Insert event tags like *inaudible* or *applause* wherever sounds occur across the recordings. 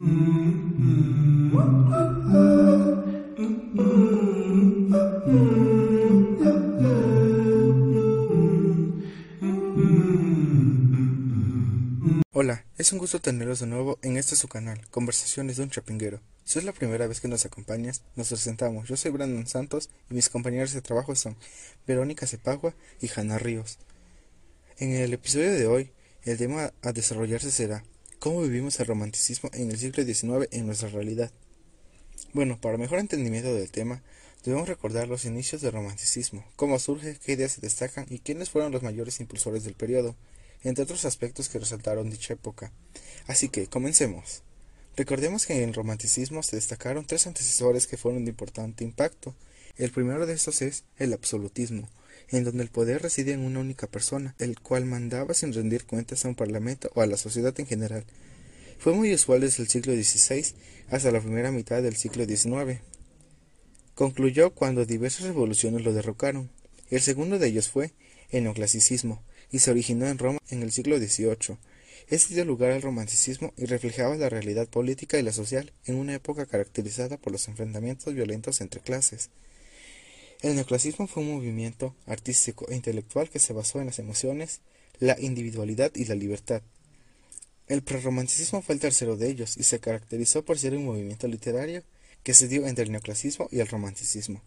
Hola, es un gusto tenerlos de nuevo en este su canal, Conversaciones de un Chapinguero. Si es la primera vez que nos acompañas, nos presentamos. Yo soy Brandon Santos y mis compañeros de trabajo son Verónica Cepagua y Hanna Ríos. En el episodio de hoy, el tema a desarrollarse será ¿Cómo vivimos el romanticismo en el siglo XIX en nuestra realidad? Bueno, para mejor entendimiento del tema, debemos recordar los inicios del romanticismo, cómo surge, qué ideas se destacan y quiénes fueron los mayores impulsores del periodo entre otros aspectos que resaltaron dicha época. Así que, comencemos. Recordemos que en el romanticismo se destacaron tres antecesores que fueron de importante impacto. El primero de estos es el absolutismo, en donde el poder reside en una única persona, el cual mandaba sin rendir cuentas a un parlamento o a la sociedad en general. Fue muy usual desde el siglo XVI hasta la primera mitad del siglo XIX. Concluyó cuando diversas revoluciones lo derrocaron. El segundo de ellos fue el neoclasicismo, y se originó en Roma en el siglo XVIII. Este dio lugar al romanticismo y reflejaba la realidad política y la social en una época caracterizada por los enfrentamientos violentos entre clases. El neoclasismo fue un movimiento artístico e intelectual que se basó en las emociones, la individualidad y la libertad. El prerromanticismo fue el tercero de ellos y se caracterizó por ser un movimiento literario que se dio entre el neoclasismo y el romanticismo.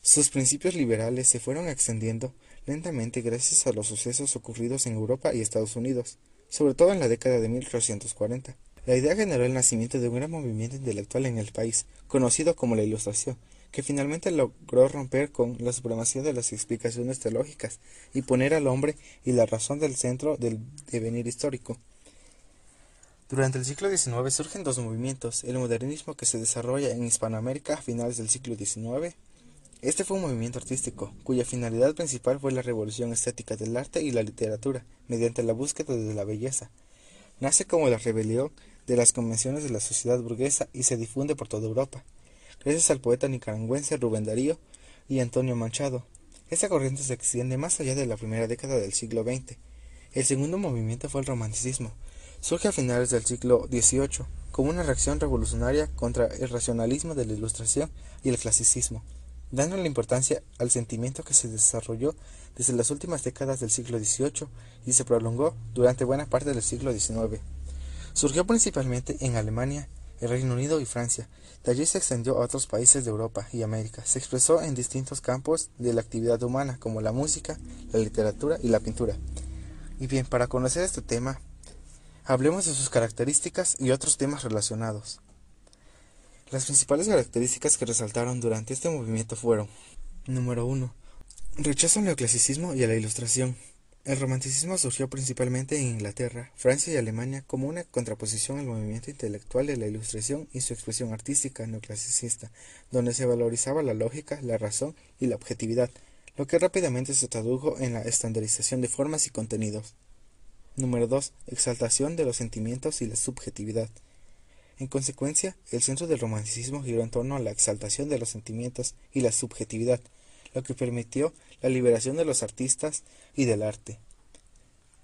Sus principios liberales se fueron extendiendo lentamente gracias a los sucesos ocurridos en Europa y Estados Unidos, sobre todo en la década de 1840. La idea generó el nacimiento de un gran movimiento intelectual en el país, conocido como la Ilustración, que finalmente logró romper con la supremacía de las explicaciones teológicas y poner al hombre y la razón del centro del devenir histórico. Durante el siglo XIX surgen dos movimientos, el modernismo que se desarrolla en Hispanoamérica a finales del siglo XIX este fue un movimiento artístico, cuya finalidad principal fue la revolución estética del arte y la literatura, mediante la búsqueda de la belleza. Nace como la rebelión de las convenciones de la sociedad burguesa y se difunde por toda Europa, gracias al poeta nicaragüense Rubén Darío y Antonio Manchado. Esta corriente se extiende más allá de la primera década del siglo XX. El segundo movimiento fue el romanticismo. Surge a finales del siglo XVIII como una reacción revolucionaria contra el racionalismo de la Ilustración y el clasicismo dando la importancia al sentimiento que se desarrolló desde las últimas décadas del siglo XVIII y se prolongó durante buena parte del siglo XIX. Surgió principalmente en Alemania, el Reino Unido y Francia. De allí se extendió a otros países de Europa y América. Se expresó en distintos campos de la actividad humana, como la música, la literatura y la pintura. Y bien, para conocer este tema, hablemos de sus características y otros temas relacionados. Las principales características que resaltaron durante este movimiento fueron Número 1. Rechazo al neoclasicismo y a la ilustración. El romanticismo surgió principalmente en Inglaterra, Francia y Alemania como una contraposición al movimiento intelectual de la ilustración y su expresión artística neoclasicista, donde se valorizaba la lógica, la razón y la objetividad, lo que rápidamente se tradujo en la estandarización de formas y contenidos. Número 2. Exaltación de los sentimientos y la subjetividad. En consecuencia, el centro del romanticismo giró en torno a la exaltación de los sentimientos y la subjetividad, lo que permitió la liberación de los artistas y del arte.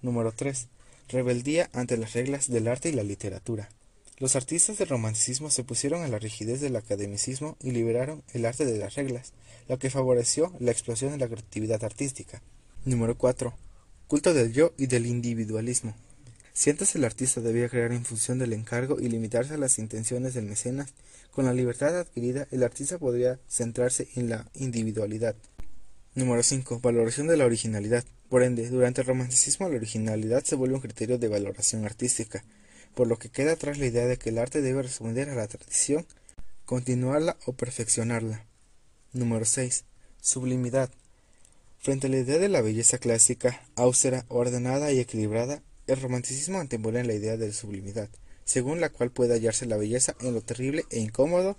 Número 3. Rebeldía ante las reglas del arte y la literatura. Los artistas del romanticismo se pusieron a la rigidez del academicismo y liberaron el arte de las reglas, lo que favoreció la explosión de la creatividad artística. Número 4. Culto del yo y del individualismo. Si antes el artista debía crear en función del encargo y limitarse a las intenciones del mecenas, con la libertad adquirida el artista podría centrarse en la individualidad. Número 5. Valoración de la originalidad. Por ende, durante el romanticismo la originalidad se vuelve un criterio de valoración artística, por lo que queda atrás la idea de que el arte debe responder a la tradición, continuarla o perfeccionarla. Número 6. Sublimidad. Frente a la idea de la belleza clásica, austera, ordenada y equilibrada, el romanticismo antepone la idea de sublimidad, según la cual puede hallarse la belleza en lo terrible e incómodo,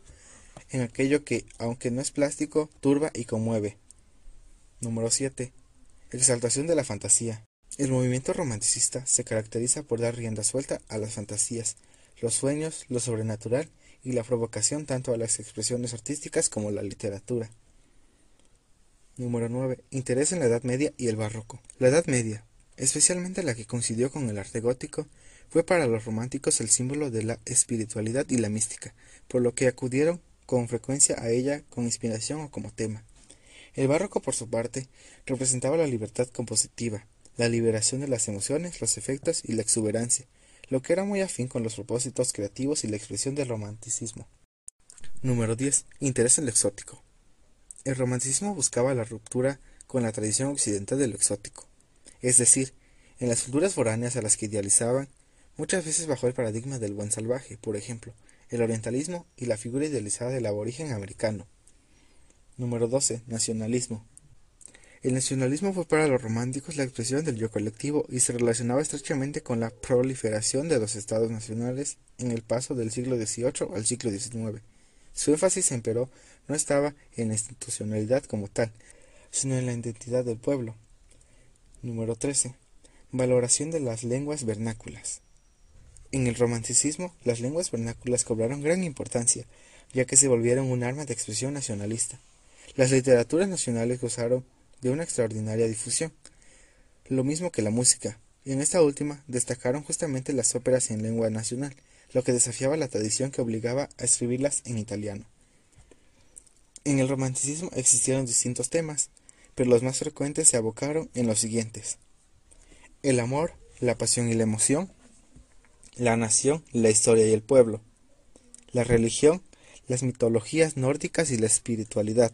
en aquello que, aunque no es plástico, turba y conmueve. Número 7. Exaltación de la fantasía. El movimiento romanticista se caracteriza por dar rienda suelta a las fantasías, los sueños, lo sobrenatural y la provocación tanto a las expresiones artísticas como a la literatura. Número 9. Interés en la Edad Media y el Barroco. La Edad Media, especialmente la que coincidió con el arte gótico, fue para los románticos el símbolo de la espiritualidad y la mística, por lo que acudieron con frecuencia a ella con inspiración o como tema. El barroco, por su parte, representaba la libertad compositiva, la liberación de las emociones, los efectos y la exuberancia, lo que era muy afín con los propósitos creativos y la expresión del romanticismo. Número 10. Interés en lo exótico. El romanticismo buscaba la ruptura con la tradición occidental de lo exótico, es decir, en las culturas foráneas a las que idealizaban, muchas veces bajo el paradigma del buen salvaje, por ejemplo, el orientalismo y la figura idealizada del aborigen americano. Número 12. Nacionalismo. El nacionalismo fue para los románticos la expresión del yo colectivo y se relacionaba estrechamente con la proliferación de los estados nacionales en el paso del siglo XVIII al siglo XIX. Su énfasis, emperó, no estaba en la institucionalidad como tal, sino en la identidad del pueblo. Número 13. Valoración de las lenguas vernáculas. En el romanticismo, las lenguas vernáculas cobraron gran importancia, ya que se volvieron un arma de expresión nacionalista. Las literaturas nacionales gozaron de una extraordinaria difusión, lo mismo que la música, y en esta última destacaron justamente las óperas en lengua nacional, lo que desafiaba la tradición que obligaba a escribirlas en italiano. En el romanticismo existieron distintos temas, pero los más frecuentes se abocaron en los siguientes. El amor, la pasión y la emoción, la nación, la historia y el pueblo, la religión, las mitologías nórdicas y la espiritualidad,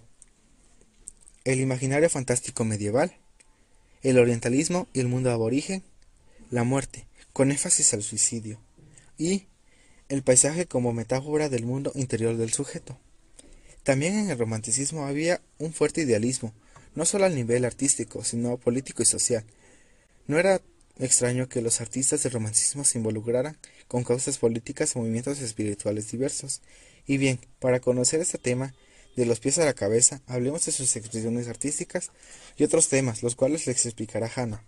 el imaginario fantástico medieval, el orientalismo y el mundo aborigen, la muerte, con énfasis al suicidio, y el paisaje como metáfora del mundo interior del sujeto. También en el romanticismo había un fuerte idealismo, no solo al nivel artístico, sino político y social. No era extraño que los artistas del romanticismo se involucraran con causas políticas o movimientos espirituales diversos. Y bien, para conocer este tema, de los pies a la cabeza, hablemos de sus expresiones artísticas y otros temas, los cuales les explicará Hannah.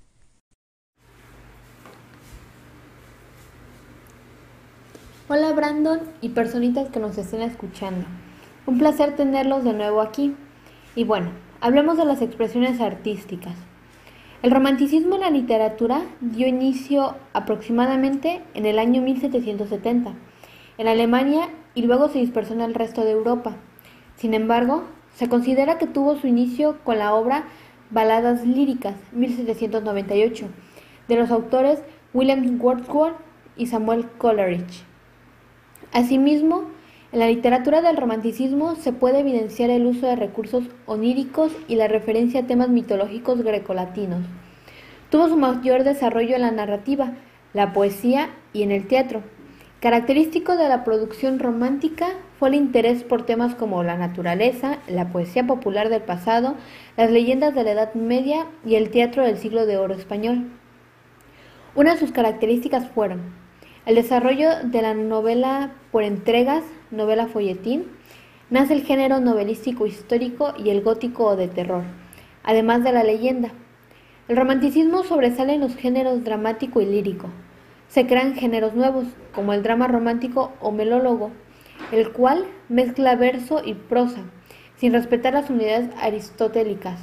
Hola Brandon y personitas que nos estén escuchando. Un placer tenerlos de nuevo aquí. Y bueno, hablemos de las expresiones artísticas. El romanticismo en la literatura dio inicio aproximadamente en el año 1770 en Alemania y luego se dispersó en el resto de Europa. Sin embargo, se considera que tuvo su inicio con la obra Baladas Líricas, 1798, de los autores William Wordsworth y Samuel Coleridge. Asimismo, en la literatura del romanticismo se puede evidenciar el uso de recursos oníricos y la referencia a temas mitológicos grecolatinos. Tuvo su mayor desarrollo en la narrativa, la poesía y en el teatro. Característico de la producción romántica fue el interés por temas como la naturaleza, la poesía popular del pasado, las leyendas de la Edad Media y el teatro del siglo de oro español. Una de sus características fueron el desarrollo de la novela por entregas, novela folletín, nace el género novelístico histórico y el gótico o de terror, además de la leyenda. El romanticismo sobresale en los géneros dramático y lírico, se crean géneros nuevos, como el drama romántico o melólogo, el cual mezcla verso y prosa, sin respetar las unidades aristotélicas.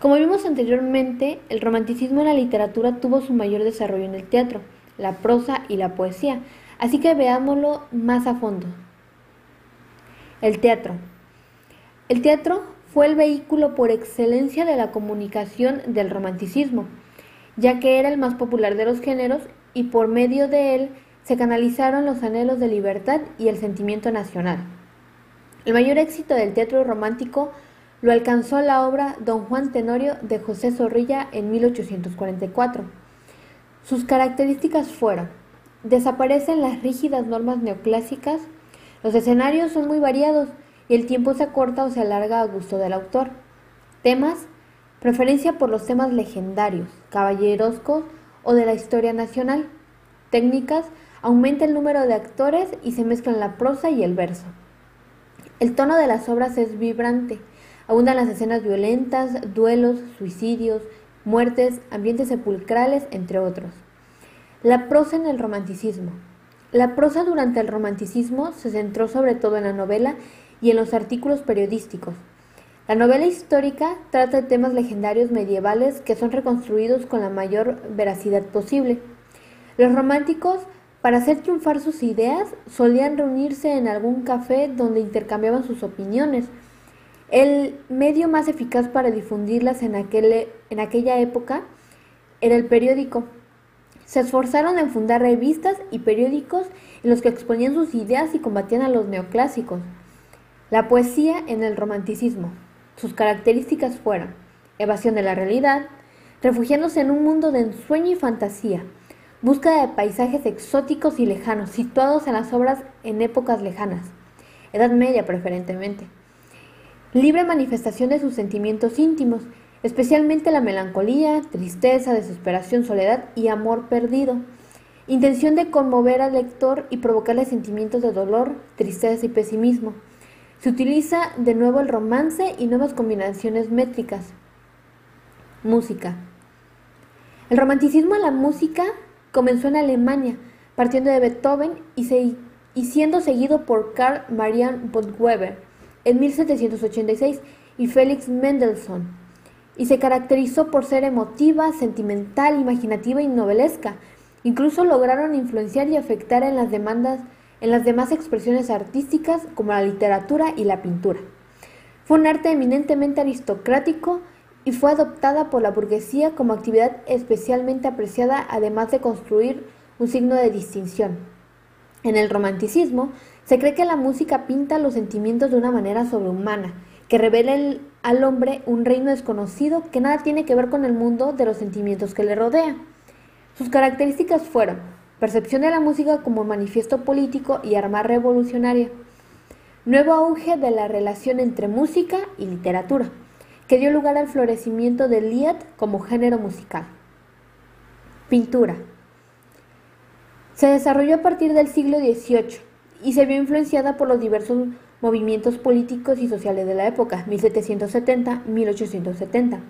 Como vimos anteriormente, el romanticismo en la literatura tuvo su mayor desarrollo en el teatro, la prosa y la poesía, así que veámoslo más a fondo. El teatro. El teatro fue el vehículo por excelencia de la comunicación del romanticismo ya que era el más popular de los géneros y por medio de él se canalizaron los anhelos de libertad y el sentimiento nacional. El mayor éxito del teatro romántico lo alcanzó la obra Don Juan Tenorio de José Zorrilla en 1844. Sus características fueron, desaparecen las rígidas normas neoclásicas, los escenarios son muy variados y el tiempo se acorta o se alarga a gusto del autor. Temas Preferencia por los temas legendarios, caballeroscos o de la historia nacional. Técnicas. Aumenta el número de actores y se mezclan la prosa y el verso. El tono de las obras es vibrante. Abundan las escenas violentas, duelos, suicidios, muertes, ambientes sepulcrales, entre otros. La prosa en el romanticismo. La prosa durante el romanticismo se centró sobre todo en la novela y en los artículos periodísticos. La novela histórica trata de temas legendarios medievales que son reconstruidos con la mayor veracidad posible. Los románticos, para hacer triunfar sus ideas, solían reunirse en algún café donde intercambiaban sus opiniones. El medio más eficaz para difundirlas en, en aquella época era el periódico. Se esforzaron en fundar revistas y periódicos en los que exponían sus ideas y combatían a los neoclásicos. La poesía en el romanticismo. Sus características fueron evasión de la realidad, refugiándose en un mundo de ensueño y fantasía, búsqueda de paisajes exóticos y lejanos, situados en las obras en épocas lejanas, Edad Media preferentemente, libre manifestación de sus sentimientos íntimos, especialmente la melancolía, tristeza, desesperación, soledad y amor perdido, intención de conmover al lector y provocarle sentimientos de dolor, tristeza y pesimismo. Se utiliza de nuevo el romance y nuevas combinaciones métricas. Música. El romanticismo en la música comenzó en Alemania, partiendo de Beethoven y, siendo seguido por Karl Marian von Weber en 1786 y Felix Mendelssohn, y se caracterizó por ser emotiva, sentimental, imaginativa y novelesca. Incluso lograron influenciar y afectar en las demandas en las demás expresiones artísticas como la literatura y la pintura. Fue un arte eminentemente aristocrático y fue adoptada por la burguesía como actividad especialmente apreciada, además de construir un signo de distinción. En el romanticismo, se cree que la música pinta los sentimientos de una manera sobrehumana, que revela al hombre un reino desconocido que nada tiene que ver con el mundo de los sentimientos que le rodea. Sus características fueron percepción de la música como manifiesto político y arma revolucionaria, nuevo auge de la relación entre música y literatura, que dio lugar al florecimiento del Lied como género musical. Pintura. Se desarrolló a partir del siglo XVIII y se vio influenciada por los diversos movimientos políticos y sociales de la época, 1770-1870.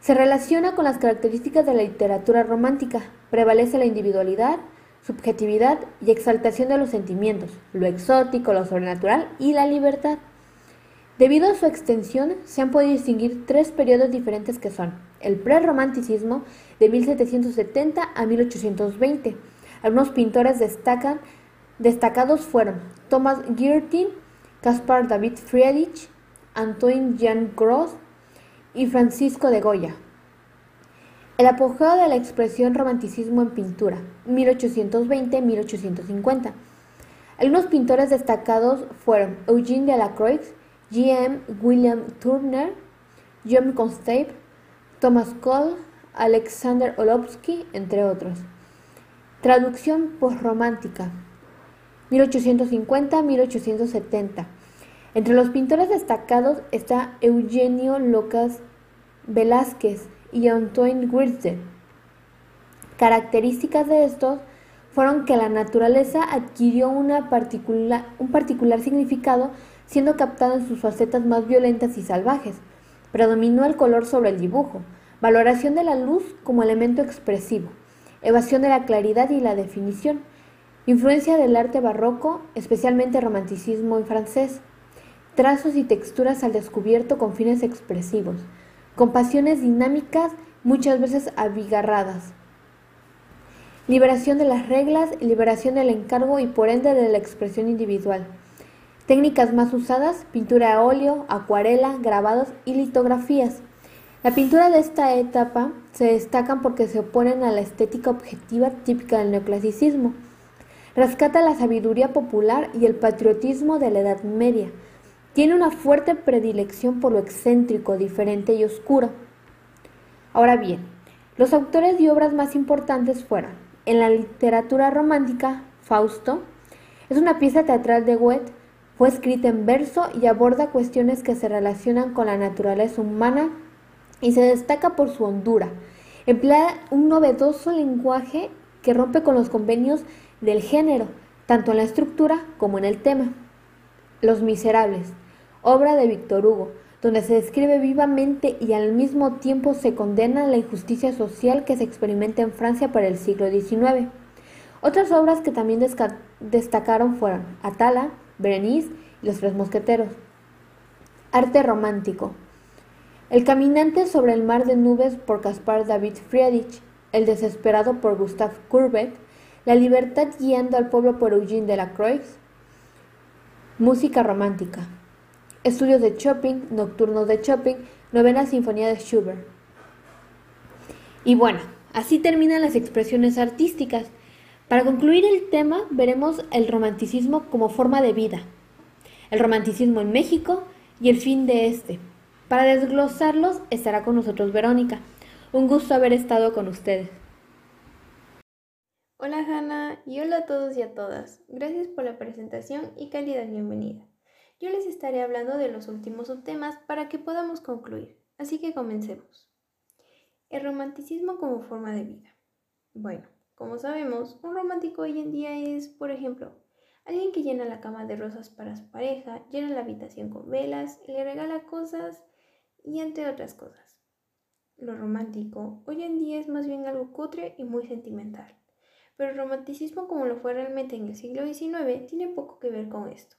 Se relaciona con las características de la literatura romántica. Prevalece la individualidad, subjetividad y exaltación de los sentimientos, lo exótico, lo sobrenatural y la libertad. Debido a su extensión, se han podido distinguir tres periodos diferentes que son el prerromanticismo de 1770 a 1820. Algunos pintores destacan, destacados fueron Thomas Girtin, Caspar David Friedrich, Antoine Jean Gros y Francisco de Goya. El apogeo de la expresión romanticismo en pintura, 1820-1850. Algunos pintores destacados fueron Eugene Delacroix, G.M. William Turner, John Constable, Thomas Cole, Alexander Olovsky, entre otros. Traducción postromántica 1850-1870. Entre los pintores destacados está Eugenio Locas Velázquez y Antoine Griezde. Características de estos fueron que la naturaleza adquirió un particular significado siendo captada en sus facetas más violentas y salvajes. Predominó el color sobre el dibujo, valoración de la luz como elemento expresivo, evasión de la claridad y la definición, influencia del arte barroco, especialmente romanticismo en francés, trazos y texturas al descubierto con fines expresivos, compasiones dinámicas muchas veces abigarradas, liberación de las reglas, liberación del encargo y por ende de la expresión individual. Técnicas más usadas, pintura a óleo, acuarela, grabados y litografías. La pintura de esta etapa se destacan porque se oponen a la estética objetiva típica del neoclasicismo. Rescata la sabiduría popular y el patriotismo de la Edad Media. Tiene una fuerte predilección por lo excéntrico, diferente y oscuro. Ahora bien, los autores y obras más importantes fueron, en la literatura romántica, Fausto, es una pieza teatral de Goethe fue escrita en verso y aborda cuestiones que se relacionan con la naturaleza humana y se destaca por su hondura. Emplea un novedoso lenguaje que rompe con los convenios del género, tanto en la estructura como en el tema. Los Miserables, obra de Víctor Hugo, donde se describe vivamente y al mismo tiempo se condena la injusticia social que se experimenta en Francia para el siglo XIX. Otras obras que también destacaron fueron Atala, Berenice y los tres mosqueteros. Arte romántico. El caminante sobre el mar de nubes por Caspar David Friedrich, El desesperado por Gustav Courbet, La libertad guiando al pueblo por Eugene Delacroix, música romántica, estudios de Chopin, nocturnos de Chopin, novena sinfonía de Schubert. Y bueno, así terminan las expresiones artísticas. Para concluir el tema, veremos el romanticismo como forma de vida, el romanticismo en México y el fin de este. Para desglosarlos estará con nosotros Verónica. Un gusto haber estado con ustedes. Hola Hanna y hola a todos y a todas. Gracias por la presentación y cálida bienvenida. Yo les estaré hablando de los últimos subtemas para que podamos concluir. Así que comencemos. El romanticismo como forma de vida. Bueno, como sabemos, un romántico hoy en día es, por ejemplo, alguien que llena la cama de rosas para su pareja, llena la habitación con velas, le regala cosas y entre otras cosas. Lo romántico hoy en día es más bien algo cutre y muy sentimental, pero el romanticismo como lo fue realmente en el siglo XIX tiene poco que ver con esto.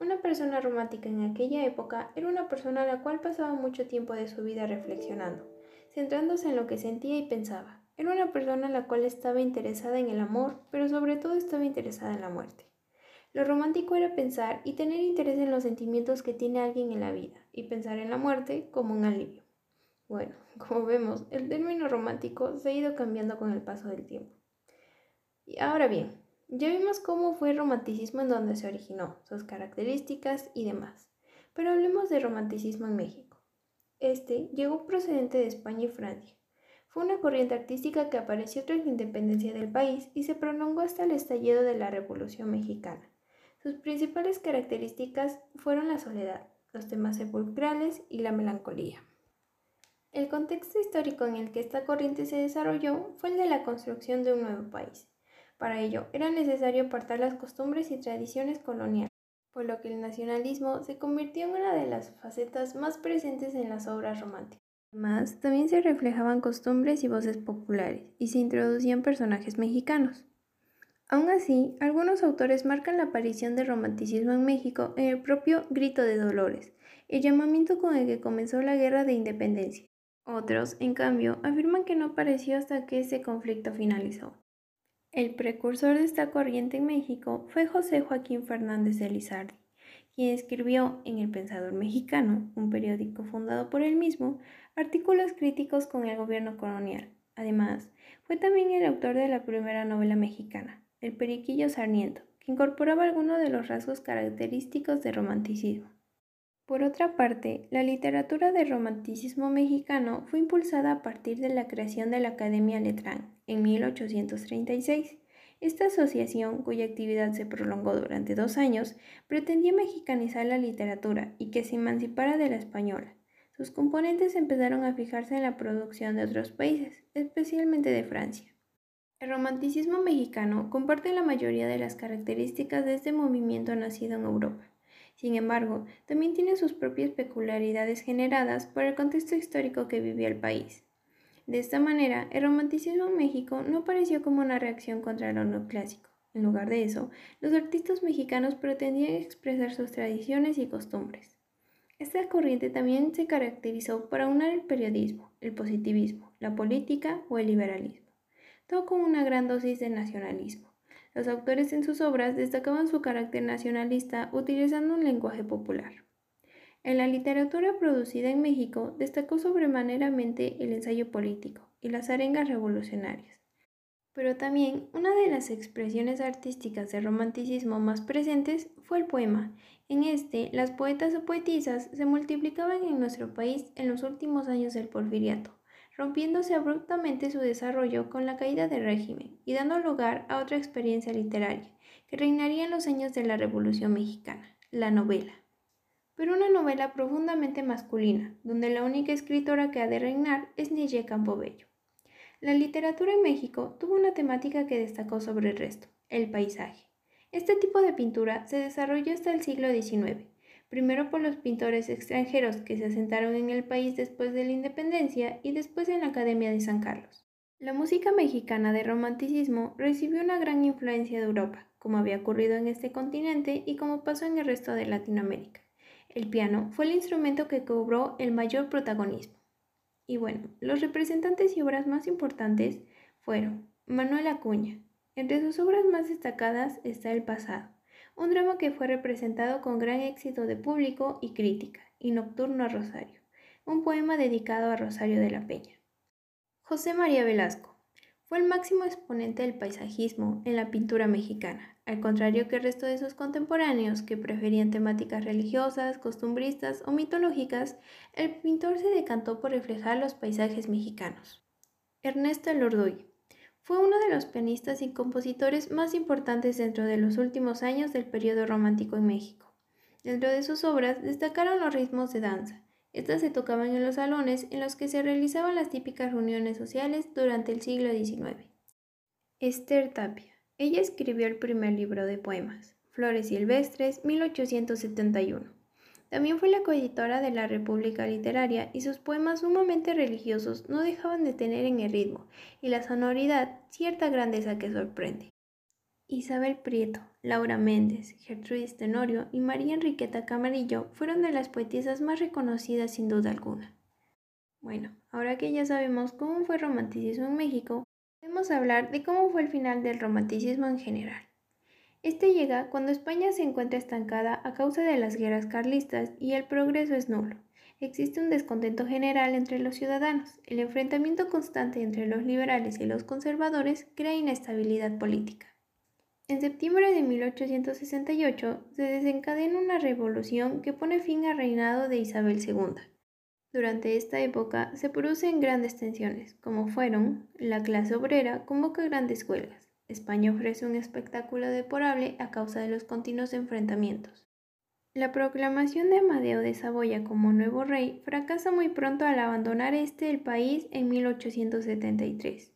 Una persona romántica en aquella época era una persona a la cual pasaba mucho tiempo de su vida reflexionando, centrándose en lo que sentía y pensaba. Era una persona a la cual estaba interesada en el amor, pero sobre todo estaba interesada en la muerte. Lo romántico era pensar y tener interés en los sentimientos que tiene alguien en la vida y pensar en la muerte como un alivio. Bueno, *laughs* como vemos, el término romántico se ha ido cambiando con el paso del tiempo. Y ahora bien, ya vimos cómo fue el romanticismo en donde se originó, sus características y demás. Pero hablemos de romanticismo en México. Este llegó procedente de España y Francia. Fue una corriente artística que apareció tras la independencia del país y se prolongó hasta el estallido de la Revolución Mexicana. Sus principales características fueron la soledad, los temas sepulcrales y la melancolía. El contexto histórico en el que esta corriente se desarrolló fue el de la construcción de un nuevo país. Para ello era necesario apartar las costumbres y tradiciones coloniales, por lo que el nacionalismo se convirtió en una de las facetas más presentes en las obras románticas. Además, también se reflejaban costumbres y voces populares, y se introducían personajes mexicanos. Aún así, algunos autores marcan la aparición del romanticismo en México en el propio Grito de Dolores, el llamamiento con el que comenzó la Guerra de Independencia. Otros, en cambio, afirman que no apareció hasta que ese conflicto finalizó. El precursor de esta corriente en México fue José Joaquín Fernández de Lizardi, quien escribió en El Pensador Mexicano, un periódico fundado por él mismo, artículos críticos con el gobierno colonial. Además, fue también el autor de la primera novela mexicana, El Periquillo Sarniento, que incorporaba algunos de los rasgos característicos del romanticismo. Por otra parte, la literatura del romanticismo mexicano fue impulsada a partir de la creación de la Academia Letrán en 1836. Esta asociación, cuya actividad se prolongó durante dos años, pretendía mexicanizar la literatura y que se emancipara de la española. Sus componentes empezaron a fijarse en la producción de otros países, especialmente de Francia. El romanticismo mexicano comparte la mayoría de las características de este movimiento nacido en Europa. Sin embargo, también tiene sus propias peculiaridades generadas por el contexto histórico que vivía el país. De esta manera, el romanticismo en México no apareció como una reacción contra lo neoclásico. En lugar de eso, los artistas mexicanos pretendían expresar sus tradiciones y costumbres. Esta corriente también se caracterizó por aunar el periodismo, el positivismo, la política o el liberalismo, todo con una gran dosis de nacionalismo. Los autores en sus obras destacaban su carácter nacionalista utilizando un lenguaje popular. En la literatura producida en México destacó sobremaneramente el ensayo político y las arengas revolucionarias. Pero también una de las expresiones artísticas del romanticismo más presentes fue el poema. En este, las poetas o poetisas se multiplicaban en nuestro país en los últimos años del porfiriato rompiéndose abruptamente su desarrollo con la caída del régimen y dando lugar a otra experiencia literaria que reinaría en los años de la Revolución Mexicana, la novela. Pero una novela profundamente masculina, donde la única escritora que ha de reinar es Campo Campobello. La literatura en México tuvo una temática que destacó sobre el resto, el paisaje. Este tipo de pintura se desarrolló hasta el siglo XIX primero por los pintores extranjeros que se asentaron en el país después de la independencia y después en la Academia de San Carlos. La música mexicana de romanticismo recibió una gran influencia de Europa, como había ocurrido en este continente y como pasó en el resto de Latinoamérica. El piano fue el instrumento que cobró el mayor protagonismo. Y bueno, los representantes y obras más importantes fueron Manuel Acuña, Entre sus obras más destacadas está El pasado, un drama que fue representado con gran éxito de público y crítica, y Nocturno a Rosario, un poema dedicado a Rosario de la Peña. José María Velasco fue el máximo exponente del paisajismo en la pintura mexicana, al contrario que el resto de sus contemporáneos que preferían temáticas religiosas, costumbristas o mitológicas, el pintor se decantó por reflejar los paisajes mexicanos. Ernesto Lordoy fue uno de los pianistas y compositores más importantes dentro de los últimos años del periodo romántico en México. Dentro de sus obras destacaron los ritmos de danza. Estas se tocaban en los salones en los que se realizaban las típicas reuniones sociales durante el siglo XIX. Esther Tapia. Ella escribió el primer libro de poemas, Flores Silvestres, 1871. También fue la coeditora de la República Literaria y sus poemas sumamente religiosos no dejaban de tener en el ritmo y la sonoridad cierta grandeza que sorprende. Isabel Prieto, Laura Méndez, Gertrudis Tenorio y María Enriqueta Camarillo fueron de las poetisas más reconocidas sin duda alguna. Bueno, ahora que ya sabemos cómo fue el romanticismo en México, podemos hablar de cómo fue el final del romanticismo en general. Este llega cuando España se encuentra estancada a causa de las guerras carlistas y el progreso es nulo. Existe un descontento general entre los ciudadanos. El enfrentamiento constante entre los liberales y los conservadores crea inestabilidad política. En septiembre de 1868 se desencadena una revolución que pone fin al reinado de Isabel II. Durante esta época se producen grandes tensiones, como fueron la clase obrera convoca grandes huelgas, España ofrece un espectáculo deplorable a causa de los continuos enfrentamientos. La proclamación de Amadeo de Saboya como nuevo rey fracasa muy pronto al abandonar este el país en 1873.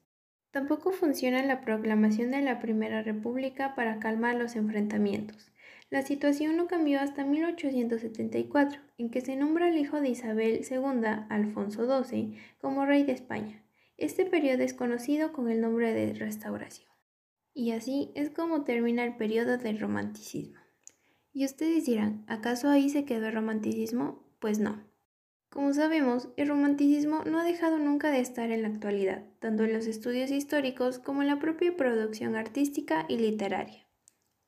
Tampoco funciona la proclamación de la Primera República para calmar los enfrentamientos. La situación no cambió hasta 1874, en que se nombra al hijo de Isabel II, Alfonso XII, como rey de España. Este periodo es conocido con el nombre de Restauración. Y así es como termina el periodo del romanticismo. Y ustedes dirán, ¿acaso ahí se quedó el romanticismo? Pues no. Como sabemos, el romanticismo no ha dejado nunca de estar en la actualidad, tanto en los estudios históricos como en la propia producción artística y literaria.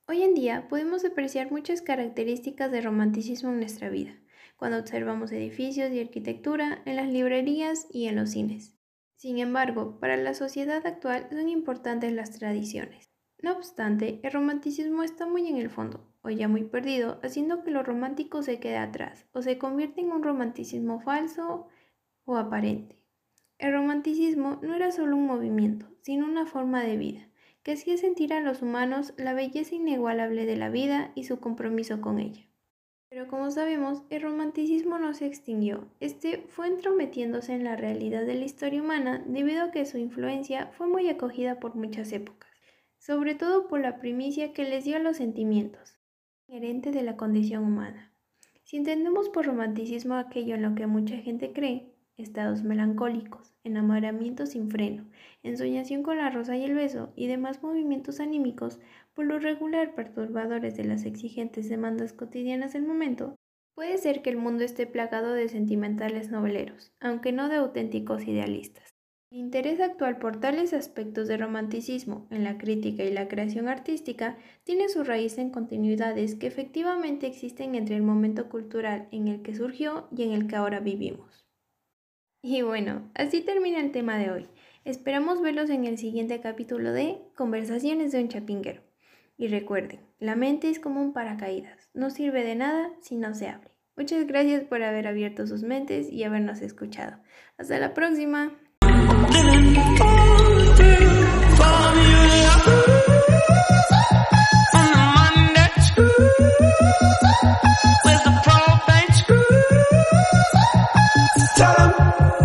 Hoy en día podemos apreciar muchas características del romanticismo en nuestra vida, cuando observamos edificios y arquitectura en las librerías y en los cines. Sin embargo, para la sociedad actual son importantes las tradiciones. No obstante, el romanticismo está muy en el fondo, o ya muy perdido, haciendo que lo romántico se quede atrás, o se convierte en un romanticismo falso o aparente. El romanticismo no era solo un movimiento, sino una forma de vida, que hacía sentir a los humanos la belleza inigualable de la vida y su compromiso con ella. Pero como sabemos, el romanticismo no se extinguió. Este fue entrometiéndose en la realidad de la historia humana debido a que su influencia fue muy acogida por muchas épocas, sobre todo por la primicia que les dio a los sentimientos, inherente de la condición humana. Si entendemos por romanticismo aquello en lo que mucha gente cree, estados melancólicos, enamoramiento sin freno, ensoñación con la rosa y el beso y demás movimientos anímicos, por lo regular perturbadores de las exigentes demandas cotidianas del momento, puede ser que el mundo esté plagado de sentimentales noveleros, aunque no de auténticos idealistas. El interés actual por tales aspectos de romanticismo en la crítica y la creación artística tiene su raíz en continuidades que efectivamente existen entre el momento cultural en el que surgió y en el que ahora vivimos. Y bueno, así termina el tema de hoy. Esperamos verlos en el siguiente capítulo de Conversaciones de un Chapinguero. Y recuerden, la mente es como un paracaídas, no sirve de nada si no se abre. Muchas gracias por haber abierto sus mentes y habernos escuchado. Hasta la próxima. time